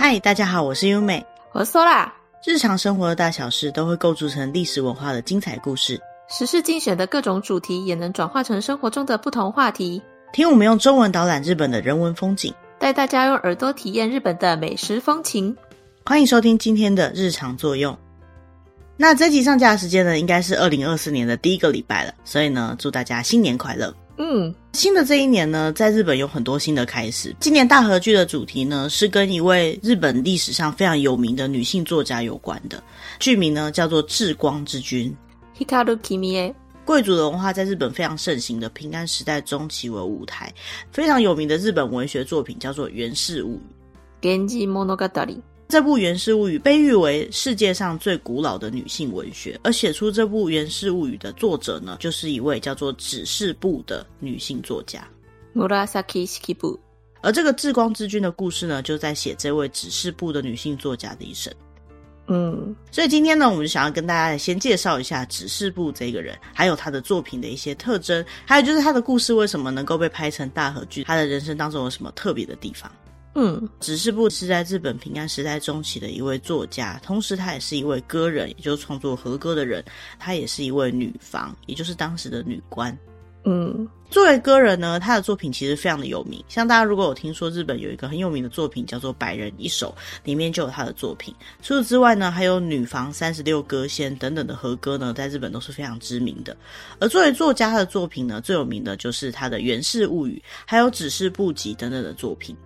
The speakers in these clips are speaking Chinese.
嗨，大家好，我是优美，我是 Sola。日常生活的大小事都会构筑成历史文化的精彩故事，时事精选的各种主题也能转化成生活中的不同话题。听我们用中文导览日本的人文风景，带大家用耳朵体验日本的美食风情。欢迎收听今天的日常作用。那这集上架的时间呢，应该是二零二四年的第一个礼拜了，所以呢，祝大家新年快乐。嗯，新的这一年呢，在日本有很多新的开始。今年大和剧的主题呢，是跟一位日本历史上非常有名的女性作家有关的，剧名呢叫做《至光之君》。贵族的文化在日本非常盛行的平安时代中期为舞台，非常有名的日本文学作品叫做《源氏物语》。这部《源氏物语》被誉为世界上最古老的女性文学，而写出这部《源氏物语》的作者呢，就是一位叫做指示部的女性作家。Murasaki Shikibu。而这个至光之君的故事呢，就在写这位指示部的女性作家的一生。嗯，所以今天呢，我们就想要跟大家先介绍一下指示部这个人，还有他的作品的一些特征，还有就是他的故事为什么能够被拍成大河剧，他的人生当中有什么特别的地方。嗯，指示部是在日本平安时代中期的一位作家，同时他也是一位歌人，也就是创作和歌的人。她也是一位女房，也就是当时的女官。嗯，作为歌人呢，他的作品其实非常的有名。像大家如果有听说日本有一个很有名的作品叫做《百人一首》，里面就有他的作品。除此之外呢，还有《女房三十六歌仙》等等的和歌呢，在日本都是非常知名的。而作为作家他的作品呢，最有名的就是他的《源氏物语》，还有《指示部集》等等的作品。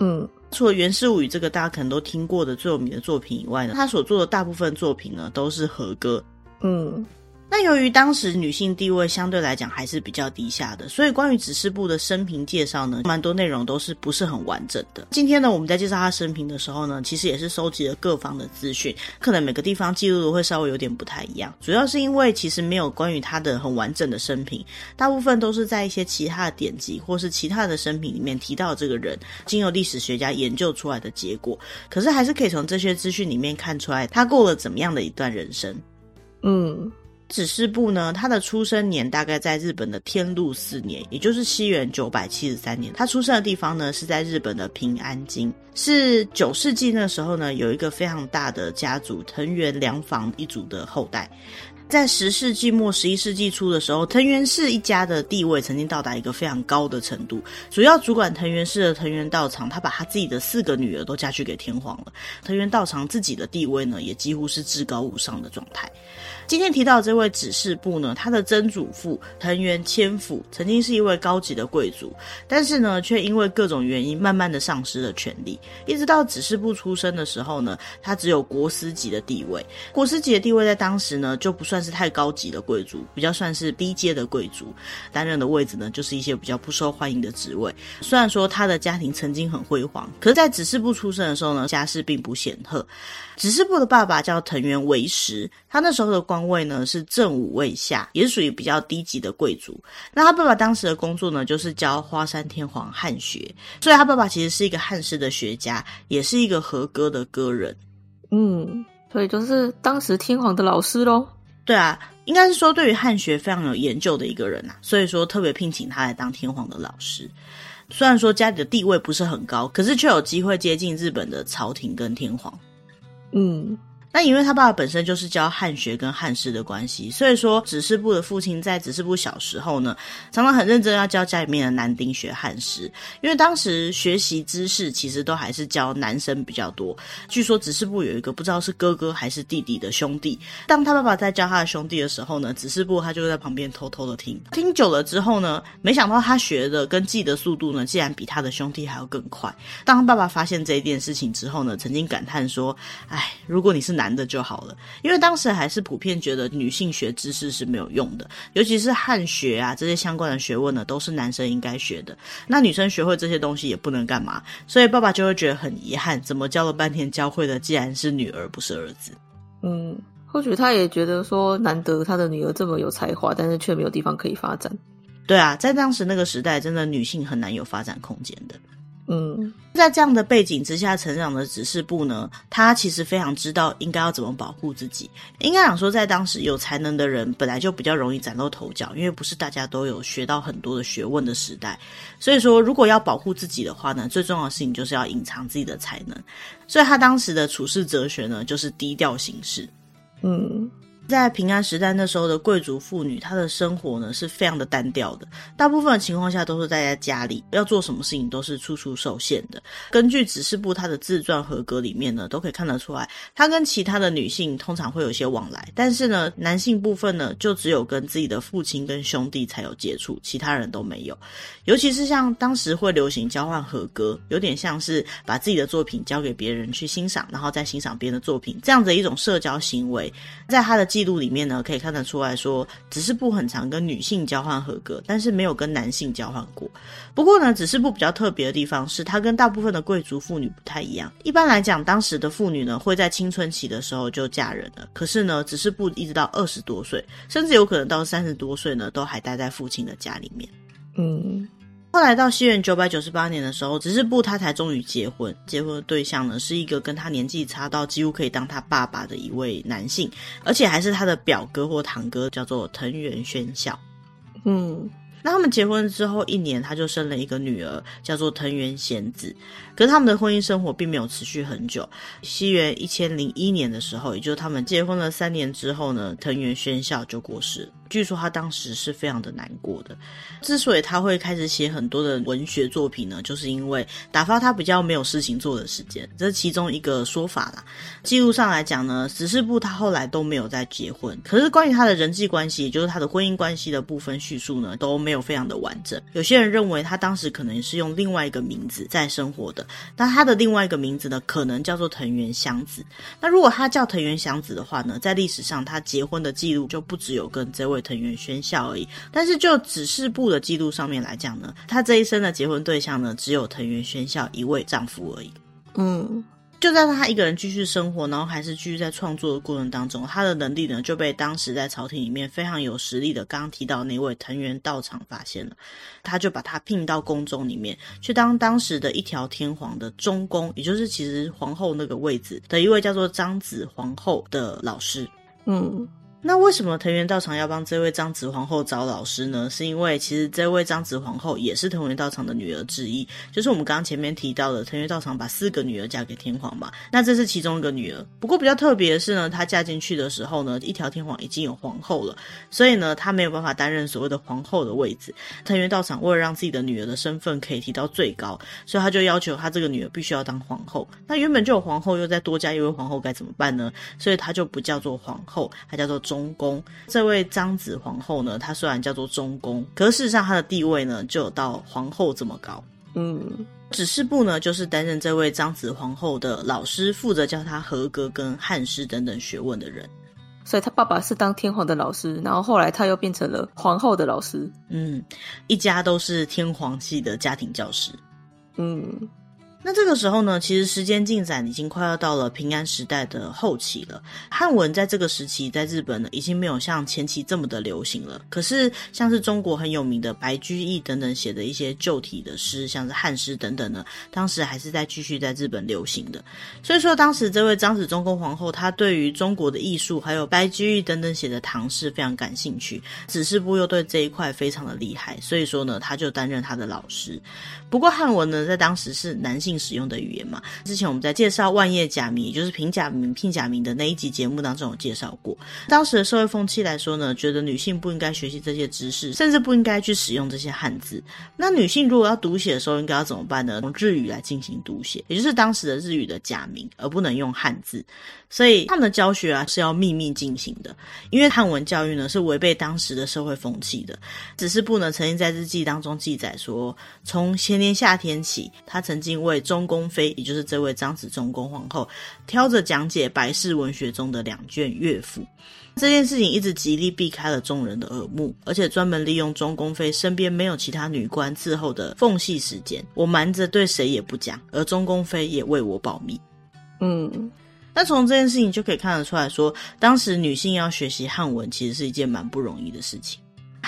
嗯，除了《源氏物语》这个大家可能都听过的最有名的作品以外呢，他所做的大部分作品呢都是和歌。嗯。那由于当时女性地位相对来讲还是比较低下的，所以关于指示部的生平介绍呢，蛮多内容都是不是很完整的。今天呢，我们在介绍她生平的时候呢，其实也是收集了各方的资讯，可能每个地方记录的会稍微有点不太一样。主要是因为其实没有关于她的很完整的生平，大部分都是在一些其他的典籍或是其他的生平里面提到这个人，经由历史学家研究出来的结果。可是还是可以从这些资讯里面看出来，她过了怎么样的一段人生。嗯。指示部呢，他的出生年大概在日本的天禄四年，也就是西元九百七十三年。他出生的地方呢是在日本的平安京，是九世纪那时候呢有一个非常大的家族藤原良房一族的后代。在十世纪末、十一世纪初的时候，藤原氏一家的地位曾经到达一个非常高的程度。主要主管藤原氏的藤原道长，他把他自己的四个女儿都嫁去给天皇了。藤原道长自己的地位呢，也几乎是至高无上的状态。今天提到这位指示部呢，他的曾祖父藤原千辅曾经是一位高级的贵族，但是呢，却因为各种原因，慢慢的丧失了权力。一直到指示部出生的时候呢，他只有国司级的地位。国司级的地位在当时呢，就不算是太高级的贵族，比较算是低阶的贵族，担任的位置呢，就是一些比较不受欢迎的职位。虽然说他的家庭曾经很辉煌，可是，在指示部出生的时候呢，家世并不显赫。指示部的爸爸叫藤原为实，他那时候的官位呢是正五位下，也是属于比较低级的贵族。那他爸爸当时的工作呢，就是教花山天皇汉学，所以他爸爸其实是一个汉诗的学家，也是一个和歌的歌人。嗯，所以就是当时天皇的老师喽。对啊，应该是说对于汉学非常有研究的一个人啊，所以说特别聘请他来当天皇的老师。虽然说家里的地位不是很高，可是却有机会接近日本的朝廷跟天皇。嗯。那因为他爸爸本身就是教汉学跟汉诗的关系，所以说指示部的父亲在指示部小时候呢，常常很认真要教家里面的男丁学汉诗。因为当时学习知识其实都还是教男生比较多。据说指示部有一个不知道是哥哥还是弟弟的兄弟，当他爸爸在教他的兄弟的时候呢，指示部他就在旁边偷偷的听。听久了之后呢，没想到他学的跟记的速度呢，竟然比他的兄弟还要更快。当他爸爸发现这一件事情之后呢，曾经感叹说：“哎，如果你是男。”男的就好了，因为当时还是普遍觉得女性学知识是没有用的，尤其是汉学啊这些相关的学问呢，都是男生应该学的。那女生学会这些东西也不能干嘛，所以爸爸就会觉得很遗憾，怎么教了半天教会的既然是女儿，不是儿子。嗯，或许他也觉得说，难得他的女儿这么有才华，但是却没有地方可以发展。对啊，在当时那个时代，真的女性很难有发展空间的。嗯，在这样的背景之下成长的指示部呢，他其实非常知道应该要怎么保护自己。应该讲说，在当时有才能的人本来就比较容易崭露头角，因为不是大家都有学到很多的学问的时代。所以说，如果要保护自己的话呢，最重要的事情就是要隐藏自己的才能。所以他当时的处世哲学呢，就是低调行事。嗯。在平安时代那时候的贵族妇女，她的生活呢是非常的单调的，大部分的情况下都是待在家里，要做什么事情都是处处受限的。根据指示部她的自传合格里面呢，都可以看得出来，她跟其他的女性通常会有一些往来，但是呢，男性部分呢，就只有跟自己的父亲跟兄弟才有接触，其他人都没有。尤其是像当时会流行交换合歌，有点像是把自己的作品交给别人去欣赏，然后再欣赏别人的作品，这样子的一种社交行为，在他的记录里面呢，可以看得出来说，指示部很常跟女性交换合格，但是没有跟男性交换过。不过呢，指示部比较特别的地方是，它跟大部分的贵族妇女不太一样。一般来讲，当时的妇女呢，会在青春期的时候就嫁人了。可是呢，指示部一直到二十多岁，甚至有可能到三十多岁呢，都还待在父亲的家里面。嗯。后来到西元九百九十八年的时候，指示部他才终于结婚。结婚的对象呢，是一个跟他年纪差到几乎可以当他爸爸的一位男性，而且还是他的表哥或堂哥，叫做藤原宣孝。嗯。那他们结婚之后一年，他就生了一个女儿，叫做藤原贤子。可是他们的婚姻生活并没有持续很久。西元一千零一年的时候，也就是他们结婚了三年之后呢，藤原宣孝就过世了。据说他当时是非常的难过的。之所以他会开始写很多的文学作品呢，就是因为打发他比较没有事情做的时间，这是其中一个说法啦。记录上来讲呢，指示部他后来都没有再结婚。可是关于他的人际关系，也就是他的婚姻关系的部分叙述呢，都没有非常的完整。有些人认为他当时可能是用另外一个名字在生活的，那他的另外一个名字呢，可能叫做藤原祥子。那如果他叫藤原祥子的话呢，在历史上他结婚的记录就不只有跟这位。藤原宣孝而已，但是就指示部的记录上面来讲呢，她这一生的结婚对象呢，只有藤原宣孝一位丈夫而已。嗯，就在他一个人继续生活，然后还是继续在创作的过程当中，他的能力呢就被当时在朝廷里面非常有实力的刚刚提到那位藤原道长发现了，他就把他聘到宫中里面去当当时的一条天皇的中宫，也就是其实皇后那个位置的一位叫做张子皇后的老师。嗯。那为什么藤原道长要帮这位张子皇后找老师呢？是因为其实这位张子皇后也是藤原道长的女儿之一，就是我们刚刚前面提到的藤原道长把四个女儿嫁给天皇嘛。那这是其中一个女儿。不过比较特别的是呢，她嫁进去的时候呢，一条天皇已经有皇后了，所以呢，她没有办法担任所谓的皇后的位置。藤原道长为了让自己的女儿的身份可以提到最高，所以他就要求他这个女儿必须要当皇后。那原本就有皇后，又再多加一位皇后该怎么办呢？所以他就不叫做皇后，他叫做。中宫这位张子皇后呢，她虽然叫做中宫，可是事实上她的地位呢就有到皇后这么高。嗯，指示部呢就是担任这位张子皇后的老师，负责教她合格跟汉诗等等学问的人。所以他爸爸是当天皇的老师，然后后来他又变成了皇后的老师。嗯，一家都是天皇系的家庭教师。嗯。那这个时候呢，其实时间进展已经快要到了平安时代的后期了。汉文在这个时期在日本呢，已经没有像前期这么的流行了。可是像是中国很有名的白居易等等写的一些旧体的诗，像是汉诗等等呢，当时还是在继续在日本流行的。所以说，当时这位张子中宫皇后，她对于中国的艺术还有白居易等等写的唐诗非常感兴趣。指示部又对这一块非常的厉害，所以说呢，他就担任他的老师。不过汉文呢，在当时是男性使用的语言嘛，之前我们在介绍万叶假名，也就是平假名、聘假名的那一集节目当中有介绍过。当时的社会风气来说呢，觉得女性不应该学习这些知识，甚至不应该去使用这些汉字。那女性如果要读写的时候，应该要怎么办呢？用日语来进行读写，也就是当时的日语的假名，而不能用汉字。所以他们的教学啊是要秘密进行的，因为汉文教育呢是违背当时的社会风气的。只是不能曾经在日记当中记载说，从前年夏天起，他曾经为中宫妃，也就是这位张子中宫皇后，挑着讲解白氏文学中的两卷乐府。这件事情一直极力避开了众人的耳目，而且专门利用中宫妃身边没有其他女官伺候的缝隙时间，我瞒着对谁也不讲，而中宫妃也为我保密。嗯。那从这件事情就可以看得出来说，当时女性要学习汉文，其实是一件蛮不容易的事情。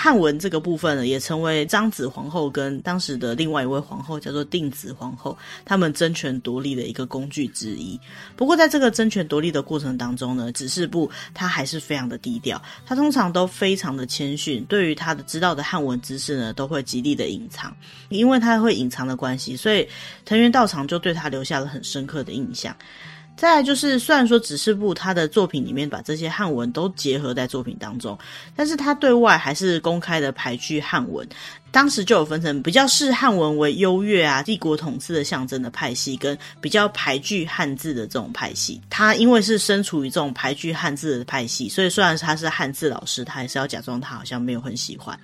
汉文这个部分呢，也成为张子皇后跟当时的另外一位皇后叫做定子皇后，他们争权夺利的一个工具之一。不过，在这个争权夺利的过程当中呢，指示部他还是非常的低调，他通常都非常的谦逊，对于他的知道的汉文知识呢，都会极力的隐藏。因为他会隐藏的关系，所以藤原道长就对他留下了很深刻的印象。再来就是，虽然说指示部他的作品里面把这些汉文都结合在作品当中，但是他对外还是公开的排拒汉文。当时就有分成比较视汉文为优越啊、帝国统治的象征的派系，跟比较排拒汉字的这种派系。他因为是身处于这种排拒汉字的派系，所以虽然他是汉字老师，他还是要假装他好像没有很喜欢。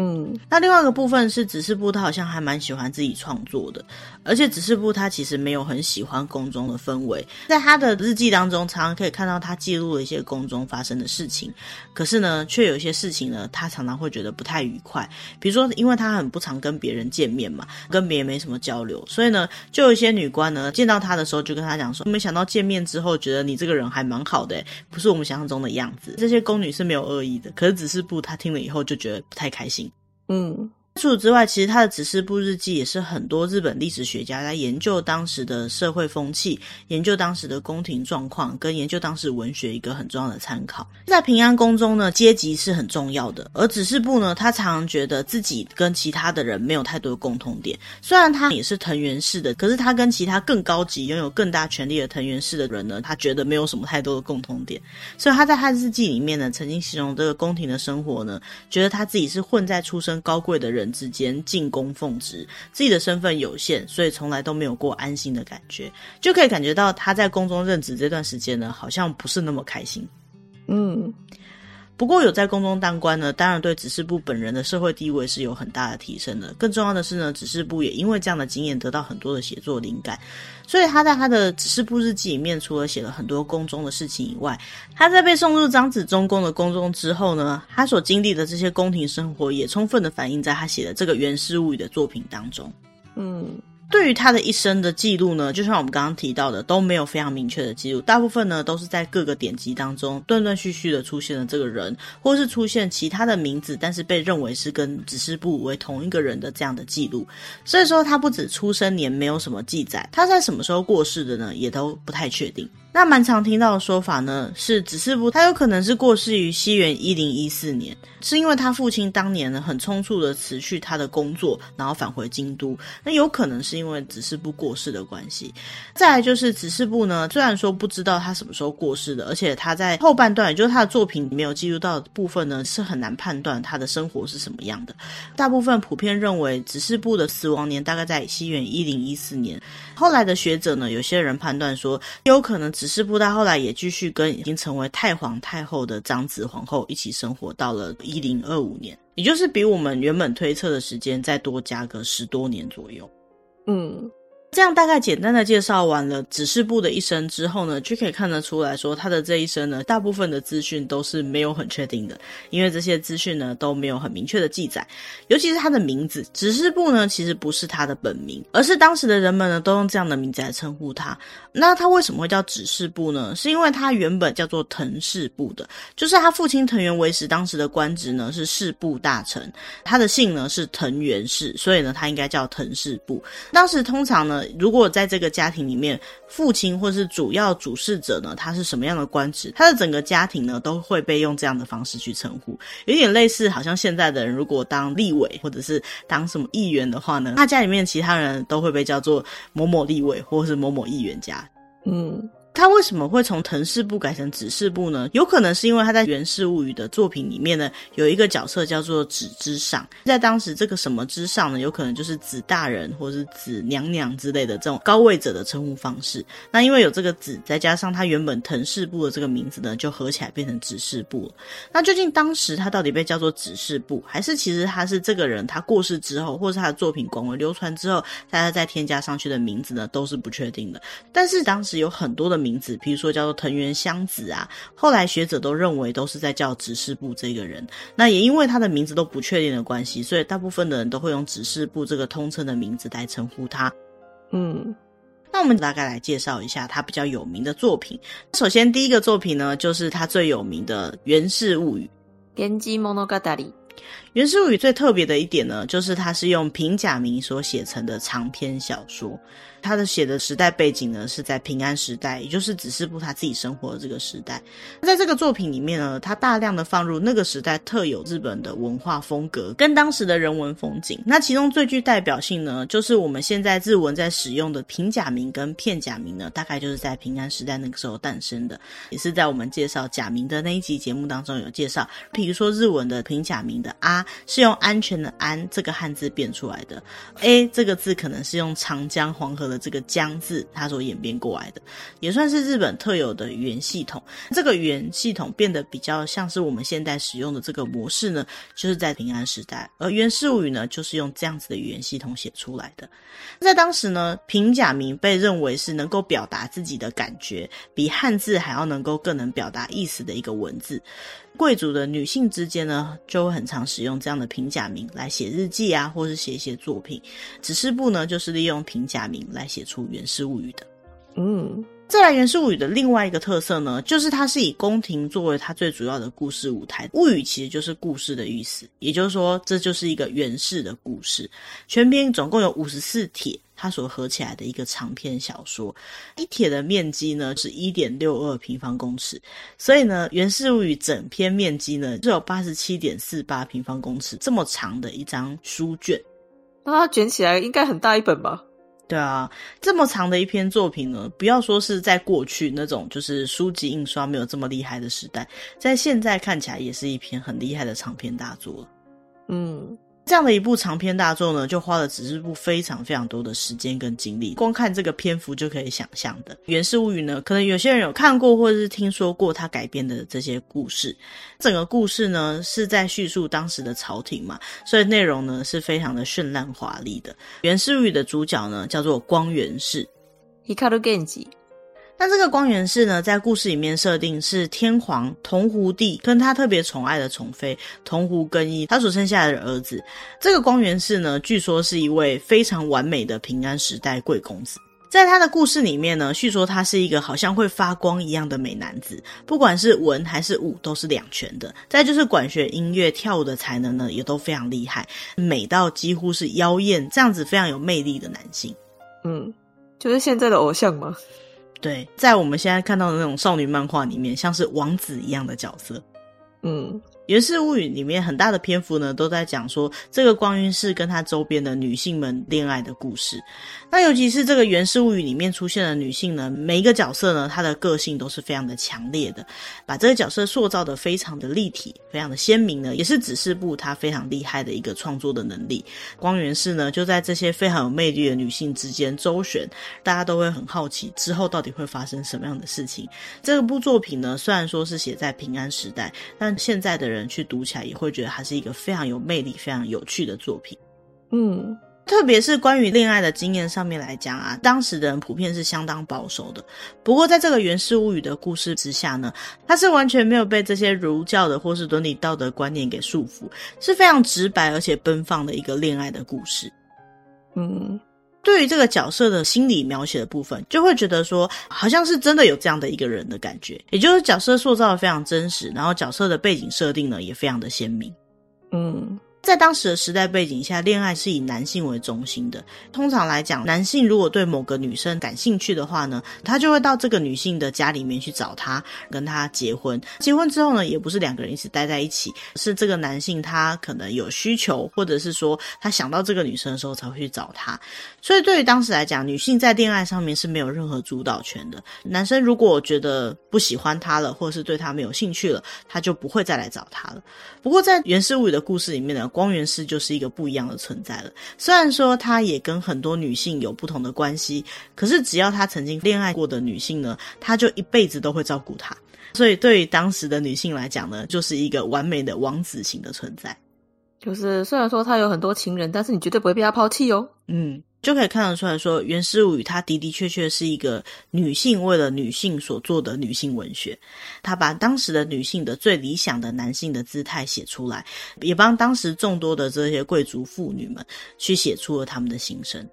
嗯，那另外一个部分是指示部，他好像还蛮喜欢自己创作的，而且指示部他其实没有很喜欢宫中的氛围，在他的日记当中，常常可以看到他记录了一些宫中发生的事情，可是呢，却有一些事情呢，他常常会觉得不太愉快，比如说，因为他很不常跟别人见面嘛，跟别人没什么交流，所以呢，就有一些女官呢见到他的时候，就跟他讲说，没想到见面之后，觉得你这个人还蛮好的，不是我们想象中的样子。这些宫女是没有恶意的，可是指示部他听了以后就觉得不太开心。嗯。除此之外，其实他的指示部日记也是很多日本历史学家在研究当时的社会风气、研究当时的宫廷状况，跟研究当时文学一个很重要的参考。在平安宫中呢，阶级是很重要的，而指示部呢，他常常觉得自己跟其他的人没有太多的共同点。虽然他也是藤原氏的，可是他跟其他更高级、拥有更大权力的藤原氏的人呢，他觉得没有什么太多的共同点。所以他在他日记里面呢，曾经形容这个宫廷的生活呢，觉得他自己是混在出身高贵的人之间进宫奉职，自己的身份有限，所以从来都没有过安心的感觉，就可以感觉到他在宫中任职这段时间呢，好像不是那么开心。嗯。不过有在宫中当官呢，当然对指示部本人的社会地位是有很大的提升的。更重要的是呢，指示部也因为这样的经验得到很多的写作灵感，所以他在他的指示部日记里面，除了写了很多宫中的事情以外，他在被送入张子忠宫的宫中之后呢，他所经历的这些宫廷生活也充分的反映在他写的这个《源氏物语》的作品当中。嗯。对于他的一生的记录呢，就像我们刚刚提到的，都没有非常明确的记录，大部分呢都是在各个典籍当中断断续续的出现了这个人，或是出现其他的名字，但是被认为是跟指示部为同一个人的这样的记录。所以说，他不止出生年没有什么记载，他在什么时候过世的呢，也都不太确定。那蛮常听到的说法呢，是指示部他有可能是过世于西元一零一四年，是因为他父亲当年呢很匆促的辞去他的工作，然后返回京都。那有可能是因为指示部过世的关系。再来就是指示部呢，虽然说不知道他什么时候过世的，而且他在后半段，也就是他的作品没有记录到的部分呢，是很难判断他的生活是什么样的。大部分普遍认为指示部的死亡年大概在西元一零一四年。后来的学者呢，有些人判断说，有可能只是，不到后来也继续跟已经成为太皇太后的长子皇后一起生活到了一零二五年，也就是比我们原本推测的时间再多加个十多年左右。嗯。这样大概简单的介绍完了指示部的一生之后呢，就可以看得出来说，他的这一生呢，大部分的资讯都是没有很确定的，因为这些资讯呢都没有很明确的记载，尤其是他的名字，指示部呢其实不是他的本名，而是当时的人们呢都用这样的名字来称呼他。那他为什么会叫指示部呢？是因为他原本叫做藤氏部的，就是他父亲藤原为时当时的官职呢是侍部大臣，他的姓呢是藤原氏，所以呢他应该叫藤氏部。当时通常呢。如果在这个家庭里面，父亲或是主要主事者呢，他是什么样的官职，他的整个家庭呢，都会被用这样的方式去称呼，有点类似，好像现在的人如果当立委或者是当什么议员的话呢，他家里面其他人都会被叫做某某立委或是某某议员家，嗯。他为什么会从藤氏部改成指示部呢？有可能是因为他在《源氏物语》的作品里面呢，有一个角色叫做子之上，在当时这个什么之上呢，有可能就是子大人或是子娘娘之类的这种高位者的称呼方式。那因为有这个子，再加上他原本藤氏部的这个名字呢，就合起来变成指示部了。那究竟当时他到底被叫做指示部，还是其实他是这个人他过世之后，或是他的作品广为流传之后，大家再添加上去的名字呢，都是不确定的。但是当时有很多的名。名字，比如说叫做藤原香子啊，后来学者都认为都是在叫指示部这个人。那也因为他的名字都不确定的关系，所以大部分的人都会用指示部这个通称的名字来称呼他。嗯，那我们大概来介绍一下他比较有名的作品。首先第一个作品呢，就是他最有名的《源氏物语》。源氏物语。《源氏物语》最特别的一点呢，就是它是用平假名所写成的长篇小说。他的写的时代背景呢，是在平安时代，也就是子师部他自己生活的这个时代。在这个作品里面呢，他大量的放入那个时代特有日本的文化风格跟当时的人文风景。那其中最具代表性呢，就是我们现在日文在使用的平假名跟片假名呢，大概就是在平安时代那个时候诞生的，也是在我们介绍假名的那一集节目当中有介绍。比如说日文的平假名的“啊”是用安全的“安”这个汉字变出来的，“a” 这个字可能是用长江黄河的这个江字，它所演变过来的，也算是日本特有的语言系统。这个语言系统变得比较像是我们现在使用的这个模式呢，就是在平安时代。而源氏物语呢，就是用这样子的语言系统写出来的。在当时呢，平假名被认为是能够表达自己的感觉，比汉字还要能够更能表达意思的一个文字。贵族的女性之间呢，就很常使用这样的平假名来写日记啊，或是写一些作品。指示部呢，就是利用平假名来写出源氏物语的。嗯，再来源氏物语的另外一个特色呢，就是它是以宫廷作为它最主要的故事舞台。物语其实就是故事的意思，也就是说，这就是一个源氏的故事。全篇总共有五十四帖。它所合起来的一个长篇小说，一帖的面积呢是一点六二平方公尺，所以呢，源氏物语整篇面积呢只有八十七点四八平方公尺这么长的一张书卷，那它卷起来应该很大一本吧？对啊，这么长的一篇作品呢，不要说是在过去那种就是书籍印刷没有这么厉害的时代，在现在看起来也是一篇很厉害的长篇大作。嗯。这样的一部长篇大作呢，就花了子师部非常非常多的时间跟精力。光看这个篇幅就可以想象的。源氏物语呢，可能有些人有看过或者是听说过他改编的这些故事。整个故事呢是在叙述当时的朝廷嘛，所以内容呢是非常的绚烂华丽的。源氏物语的主角呢叫做光源氏。Hikaru Genji 那这个光源氏呢，在故事里面设定是天皇桐湖帝跟他特别宠爱的宠妃桐湖更衣，他所生下来的儿子。这个光源氏呢，据说是一位非常完美的平安时代贵公子。在他的故事里面呢，叙说他是一个好像会发光一样的美男子，不管是文还是武都是两全的。再就是管弦音乐、跳舞的才能呢，也都非常厉害，美到几乎是妖艳，这样子非常有魅力的男性。嗯，就是现在的偶像吗？对，在我们现在看到的那种少女漫画里面，像是王子一样的角色，嗯。《源氏物语》里面很大的篇幅呢，都在讲说这个光源氏跟他周边的女性们恋爱的故事。那尤其是这个《源氏物语》里面出现的女性呢，每一个角色呢，她的个性都是非常的强烈的，把这个角色塑造的非常的立体，非常的鲜明呢，也是子师部他非常厉害的一个创作的能力。光源氏呢，就在这些非常有魅力的女性之间周旋，大家都会很好奇之后到底会发生什么样的事情。这部作品呢，虽然说是写在平安时代，但现在的人。人去读起来也会觉得它是一个非常有魅力、非常有趣的作品。嗯，特别是关于恋爱的经验上面来讲啊，当时的人普遍是相当保守的。不过，在这个《源氏物语》的故事之下呢，它是完全没有被这些儒教的或是伦理道德观念给束缚，是非常直白而且奔放的一个恋爱的故事。嗯。对于这个角色的心理描写的部分，就会觉得说，好像是真的有这样的一个人的感觉，也就是角色塑造的非常真实，然后角色的背景设定呢也非常的鲜明，嗯。在当时的时代背景下，恋爱是以男性为中心的。通常来讲，男性如果对某个女生感兴趣的话呢，他就会到这个女性的家里面去找她，跟她结婚。结婚之后呢，也不是两个人一直待在一起，是这个男性他可能有需求，或者是说他想到这个女生的时候才会去找她。所以对于当时来讲，女性在恋爱上面是没有任何主导权的。男生如果觉得不喜欢她了，或者是对她没有兴趣了，他就不会再来找她了。不过在源氏物语的故事里面呢，光源氏就是一个不一样的存在了。虽然说他也跟很多女性有不同的关系，可是只要他曾经恋爱过的女性呢，他就一辈子都会照顾她。所以对于当时的女性来讲呢，就是一个完美的王子型的存在。就是虽然说他有很多情人，但是你绝对不会被他抛弃哦。嗯。就可以看得出来说，源氏物语它的的确确是一个女性为了女性所做的女性文学。他把当时的女性的最理想的男性的姿态写出来，也帮当时众多的这些贵族妇女们去写出了他们的心声。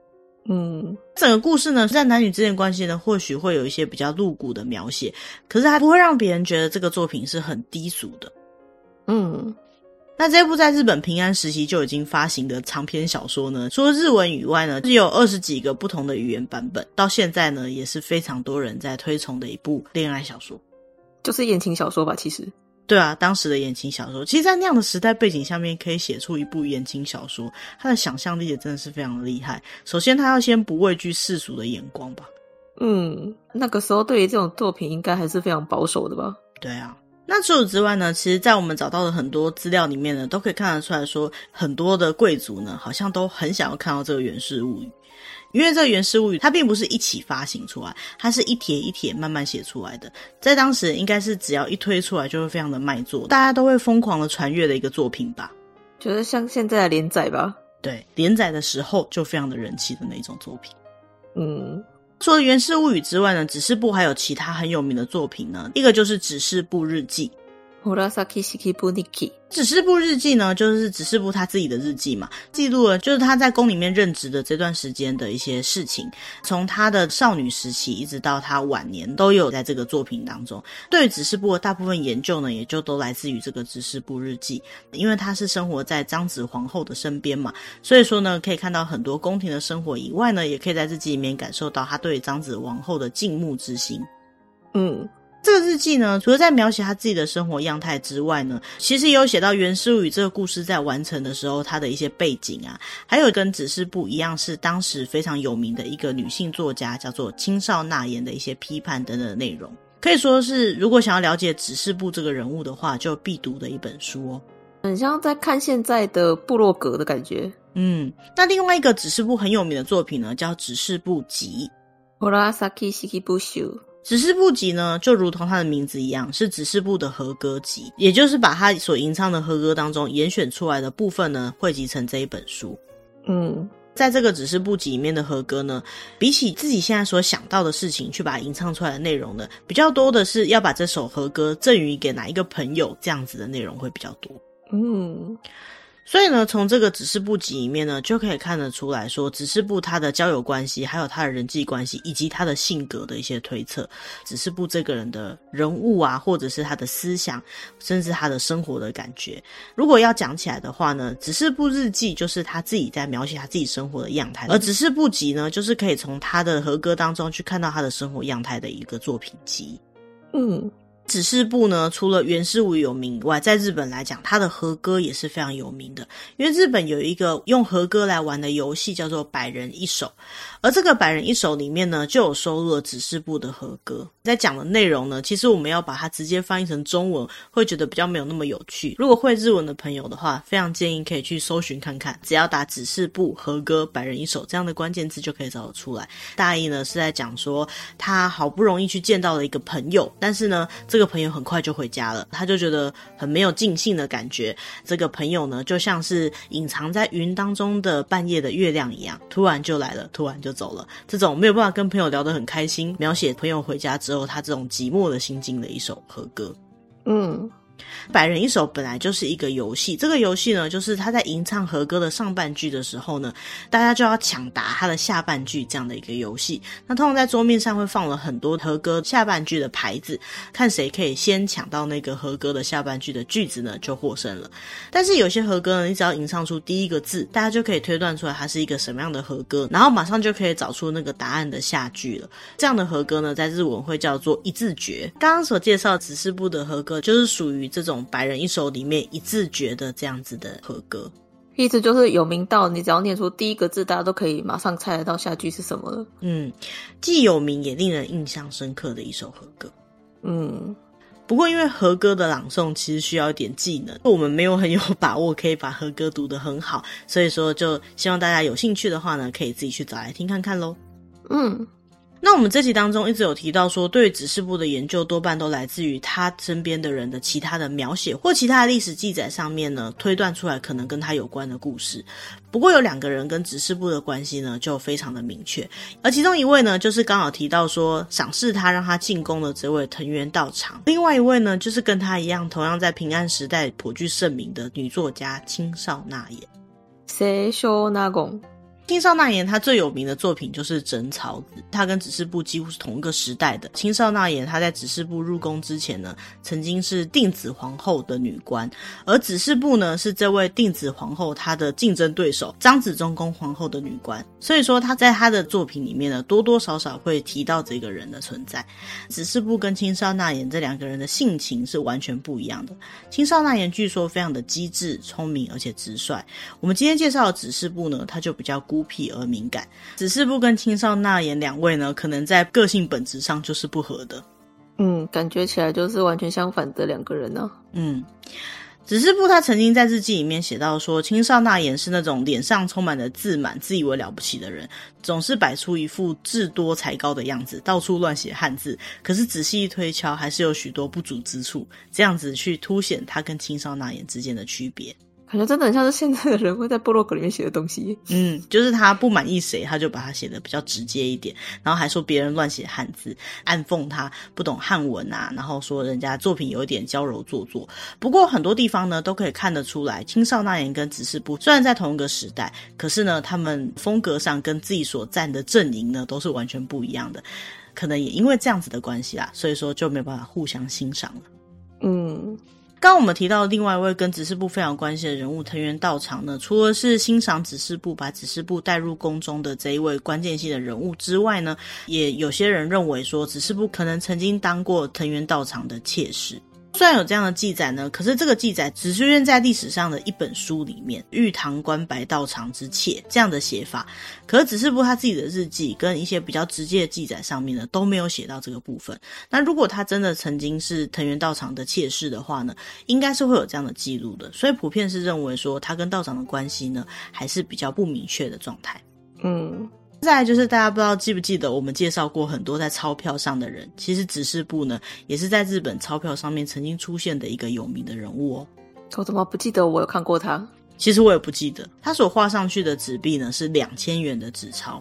嗯，整个故事呢，在男女之间关系呢，或许会有一些比较露骨的描写，可是还不会让别人觉得这个作品是很低俗的。嗯。那这部在日本平安时期就已经发行的长篇小说呢，除了日文以外呢，是有二十几个不同的语言版本，到现在呢也是非常多人在推崇的一部恋爱小说，就是言情小说吧？其实，对啊，当时的言情小说，其实，在那样的时代背景下面，可以写出一部言情小说，他的想象力也真的是非常的厉害。首先，他要先不畏惧世俗的眼光吧？嗯，那个时候对于这种作品，应该还是非常保守的吧？对啊。那除此之外呢，其实，在我们找到的很多资料里面呢，都可以看得出来说，很多的贵族呢，好像都很想要看到这个《源氏物语》，因为这个《源氏物语》它并不是一起发行出来，它是一帖一帖慢慢写出来的，在当时应该是只要一推出来就会非常的卖座，大家都会疯狂的传阅的一个作品吧？就是像现在的连载吧？对，连载的时候就非常的人气的那种作品，嗯。除了《源氏物语》之外呢，指示部还有其他很有名的作品呢。一个就是《指示部日记》。指示部日记呢，就是指示部他自己的日记嘛，记录了就是他在宫里面任职的这段时间的一些事情，从他的少女时期一直到他晚年，都有在这个作品当中。对于指示部的大部分研究呢，也就都来自于这个指示部日记，因为他是生活在张子皇后的身边嘛，所以说呢，可以看到很多宫廷的生活以外呢，也可以在日记里面感受到他对张子皇后的敬慕之心。嗯。这个日记呢，除了在描写他自己的生活样态之外呢，其实也有写到《源氏物语》这个故事在完成的时候，他的一些背景啊，还有跟指示部一样，是当时非常有名的一个女性作家，叫做青少纳言的一些批判等等的内容，可以说是如果想要了解指示部这个人物的话，就必读的一本书哦。很像在看现在的部落格的感觉。嗯，那另外一个指示部很有名的作品呢，叫《指示部集》。指示部集呢，就如同它的名字一样，是指示部的和歌集，也就是把他所吟唱的和歌当中严选出来的部分呢，汇集成这一本书。嗯，在这个指示部集里面的和歌呢，比起自己现在所想到的事情去把它吟唱出来的内容呢，比较多的是要把这首和歌赠予给哪一个朋友，这样子的内容会比较多。嗯。所以呢，从这个指示部集里面呢，就可以看得出来说，指示部他的交友关系，还有他的人际关系，以及他的性格的一些推测。指示部这个人的人物啊，或者是他的思想，甚至他的生活的感觉。如果要讲起来的话呢，指示部日记就是他自己在描写他自己生活的样态，而指示部集呢，就是可以从他的和歌当中去看到他的生活样态的一个作品集。嗯。指示部呢，除了源氏物有名以外，在日本来讲，它的和歌也是非常有名的。因为日本有一个用和歌来玩的游戏，叫做百人一首。而这个百人一首里面呢，就有收录了指示部的和歌。在讲的内容呢，其实我们要把它直接翻译成中文，会觉得比较没有那么有趣。如果会日文的朋友的话，非常建议可以去搜寻看看，只要打指示部和歌百人一首这样的关键字，就可以找得出来。大意呢是在讲说，他好不容易去见到了一个朋友，但是呢，这个朋友很快就回家了，他就觉得很没有尽兴的感觉。这个朋友呢，就像是隐藏在云当中的半夜的月亮一样，突然就来了，突然就走了，这种没有办法跟朋友聊得很开心，描写朋友回家之后他这种寂寞的心境的一首和歌。嗯。百人一首本来就是一个游戏，这个游戏呢，就是他在吟唱和歌的上半句的时候呢，大家就要抢答他的下半句这样的一个游戏。那通常在桌面上会放了很多和歌下半句的牌子，看谁可以先抢到那个和歌的下半句的句子呢，就获胜了。但是有些和歌呢，你只要吟唱出第一个字，大家就可以推断出来它是一个什么样的和歌，然后马上就可以找出那个答案的下句了。这样的和歌呢，在日文会叫做一字诀。刚刚所介绍指示部的和歌，就是属于这种白人一首里面一字诀的这样子的和歌，意思就是有名到你只要念出第一个字，大家都可以马上猜得到下句是什么了。嗯，既有名也令人印象深刻的一首和歌。嗯，不过因为和歌的朗诵其实需要一点技能，我们没有很有把握可以把和歌读得很好，所以说就希望大家有兴趣的话呢，可以自己去找来听看看喽。嗯。那我们这集当中一直有提到说，对于指示部的研究多半都来自于他身边的人的其他的描写或其他的历史记载上面呢，推断出来可能跟他有关的故事。不过有两个人跟指示部的关系呢，就非常的明确，而其中一位呢，就是刚好提到说赏识他让他进宫的这位藤原道长，另外一位呢，就是跟他一样同样在平安时代颇具盛名的女作家青少纳言。谁说纳贡？青少纳言他最有名的作品就是《枕草子》，他跟指示部几乎是同一个时代的。青少纳言他在指示部入宫之前呢，曾经是定子皇后的女官，而指示部呢是这位定子皇后她的竞争对手张子忠公皇后的女官。所以说他在他的作品里面呢，多多少少会提到这个人的存在。指示部跟青少纳言这两个人的性情是完全不一样的。青少纳言据说非常的机智、聪明，而且直率。我们今天介绍的指示部呢，他就比较孤僻而敏感。指示部跟青少纳言两位呢，可能在个性本质上就是不合的。嗯，感觉起来就是完全相反的两个人呢、啊。嗯，指示部他曾经在日记里面写到说，青少纳言是那种脸上充满了自满、自以为了不起的人，总是摆出一副智多才高的样子，到处乱写汉字。可是仔细一推敲，还是有许多不足之处，这样子去凸显他跟青少纳言之间的区别。感觉真的很像是现在的人会在部落格里面写的东西。嗯，就是他不满意谁，他就把他写的比较直接一点，然后还说别人乱写汉字，暗讽他不懂汉文啊，然后说人家作品有一点娇柔做作。不过很多地方呢，都可以看得出来，青少纳言跟指示部虽然在同一个时代，可是呢，他们风格上跟自己所站的阵营呢，都是完全不一样的。可能也因为这样子的关系啦，所以说就没有办法互相欣赏了。刚我们提到另外一位跟指示部非常关系的人物藤原道长呢，除了是欣赏指示部，把指示部带入宫中的这一位关键性的人物之外呢，也有些人认为说指示部可能曾经当过藤原道长的妾室。虽然有这样的记载呢，可是这个记载只出现在历史上的一本书里面，《玉堂关白道长之妾》这样的写法。可是指示部他自己的日记跟一些比较直接的记载上面呢，都没有写到这个部分。那如果他真的曾经是藤原道长的妾室的话呢，应该是会有这样的记录的。所以普遍是认为说他跟道长的关系呢，还是比较不明确的状态。嗯。再来就是大家不知道记不记得，我们介绍过很多在钞票上的人，其实指示部呢也是在日本钞票上面曾经出现的一个有名的人物哦。我怎么不记得我有看过他？其实我也不记得，他所画上去的纸币呢是两千元的纸钞。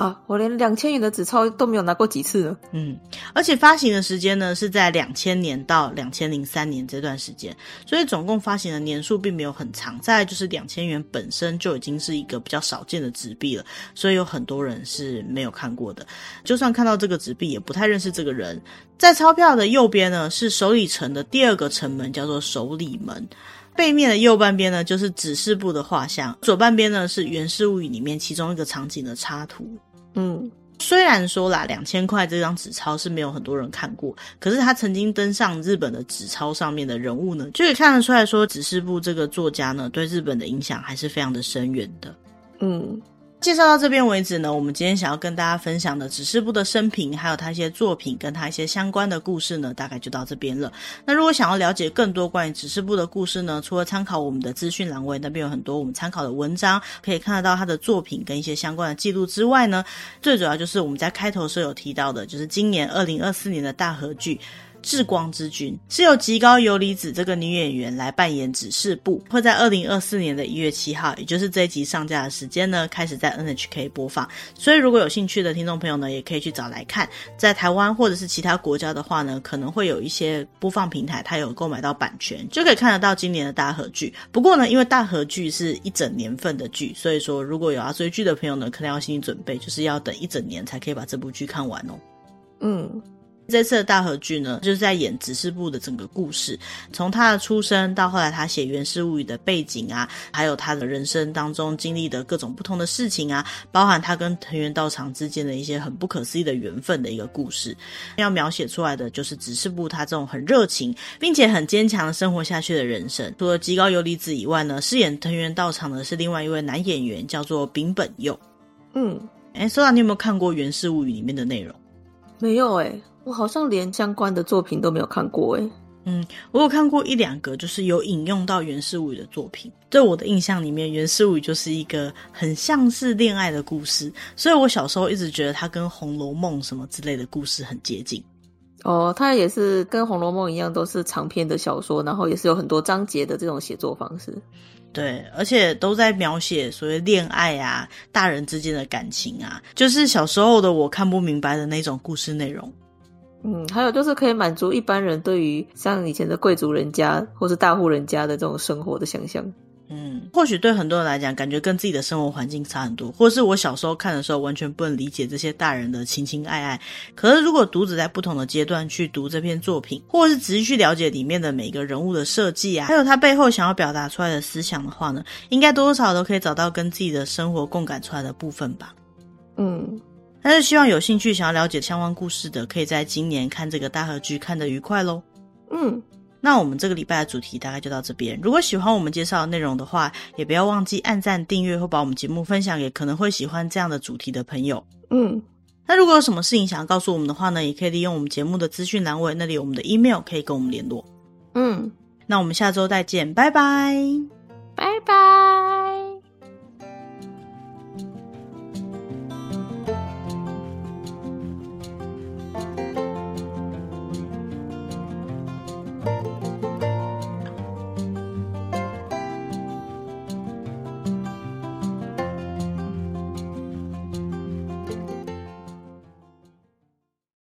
啊，我连两千元的纸钞都没有拿过几次呢。嗯，而且发行的时间呢是在两千年到两千零三年这段时间，所以总共发行的年数并没有很长。再就是两千元本身就已经是一个比较少见的纸币了，所以有很多人是没有看过的。就算看到这个纸币，也不太认识这个人。在钞票的右边呢，是首里城的第二个城门，叫做首里门。背面的右半边呢，就是指示部的画像；左半边呢，是《源氏物语》里面其中一个场景的插图。嗯，虽然说啦，两千块这张纸钞是没有很多人看过，可是他曾经登上日本的纸钞上面的人物呢，就可以看得出来说，指示部这个作家呢，对日本的影响还是非常的深远的。嗯。介绍到这边为止呢，我们今天想要跟大家分享的指示部的生平，还有他一些作品跟他一些相关的故事呢，大概就到这边了。那如果想要了解更多关于指示部的故事呢，除了参考我们的资讯栏位那边有很多我们参考的文章，可以看得到他的作品跟一些相关的记录之外呢，最主要就是我们在开头时候有提到的，就是今年二零二四年的大合剧。至光之君是由极高游离子这个女演员来扮演指示部，会在二零二四年的一月七号，也就是这一集上架的时间呢，开始在 NHK 播放。所以如果有兴趣的听众朋友呢，也可以去找来看。在台湾或者是其他国家的话呢，可能会有一些播放平台，它有购买到版权，就可以看得到今年的大河剧。不过呢，因为大河剧是一整年份的剧，所以说如果有要追剧的朋友呢，可能要心理准备，就是要等一整年才可以把这部剧看完哦。嗯。这次的大合剧呢，就是在演指示部的整个故事，从他的出生到后来他写《源氏物语》的背景啊，还有他的人生当中经历的各种不同的事情啊，包含他跟藤原道长之间的一些很不可思议的缘分的一个故事，要描写出来的就是指示部他这种很热情并且很坚强的生活下去的人生。除了极高游离子以外呢，饰演藤原道长的是另外一位男演员，叫做丙本佑。嗯，哎，说到你有没有看过《源氏物语》里面的内容？没有哎、欸。我好像连相关的作品都没有看过哎。嗯，我有看过一两个，就是有引用到《源氏物语》的作品。在我的印象里面，《源氏物语》就是一个很像是恋爱的故事，所以我小时候一直觉得它跟《红楼梦》什么之类的故事很接近。哦，它也是跟《红楼梦》一样，都是长篇的小说，然后也是有很多章节的这种写作方式。对，而且都在描写所谓恋爱啊，大人之间的感情啊，就是小时候的我看不明白的那种故事内容。嗯，还有就是可以满足一般人对于像以前的贵族人家或是大户人家的这种生活的想象。嗯，或许对很多人来讲，感觉跟自己的生活环境差很多，或是我小时候看的时候，完全不能理解这些大人的情情爱爱。可是，如果读者在不同的阶段去读这篇作品，或者是仔细去了解里面的每一个人物的设计啊，还有他背后想要表达出来的思想的话呢，应该多多少少都可以找到跟自己的生活共感出来的部分吧。嗯，但是希望有兴趣想要了解相关故事的，可以在今年看这个大合剧看得愉快喽。嗯。那我们这个礼拜的主题大概就到这边。如果喜欢我们介绍的内容的话，也不要忘记按赞、订阅或把我们节目分享给可能会喜欢这样的主题的朋友。嗯，那如果有什么事情想要告诉我们的话呢，也可以利用我们节目的资讯栏位，那里有我们的 email 可以跟我们联络。嗯，那我们下周再见，拜拜，拜拜。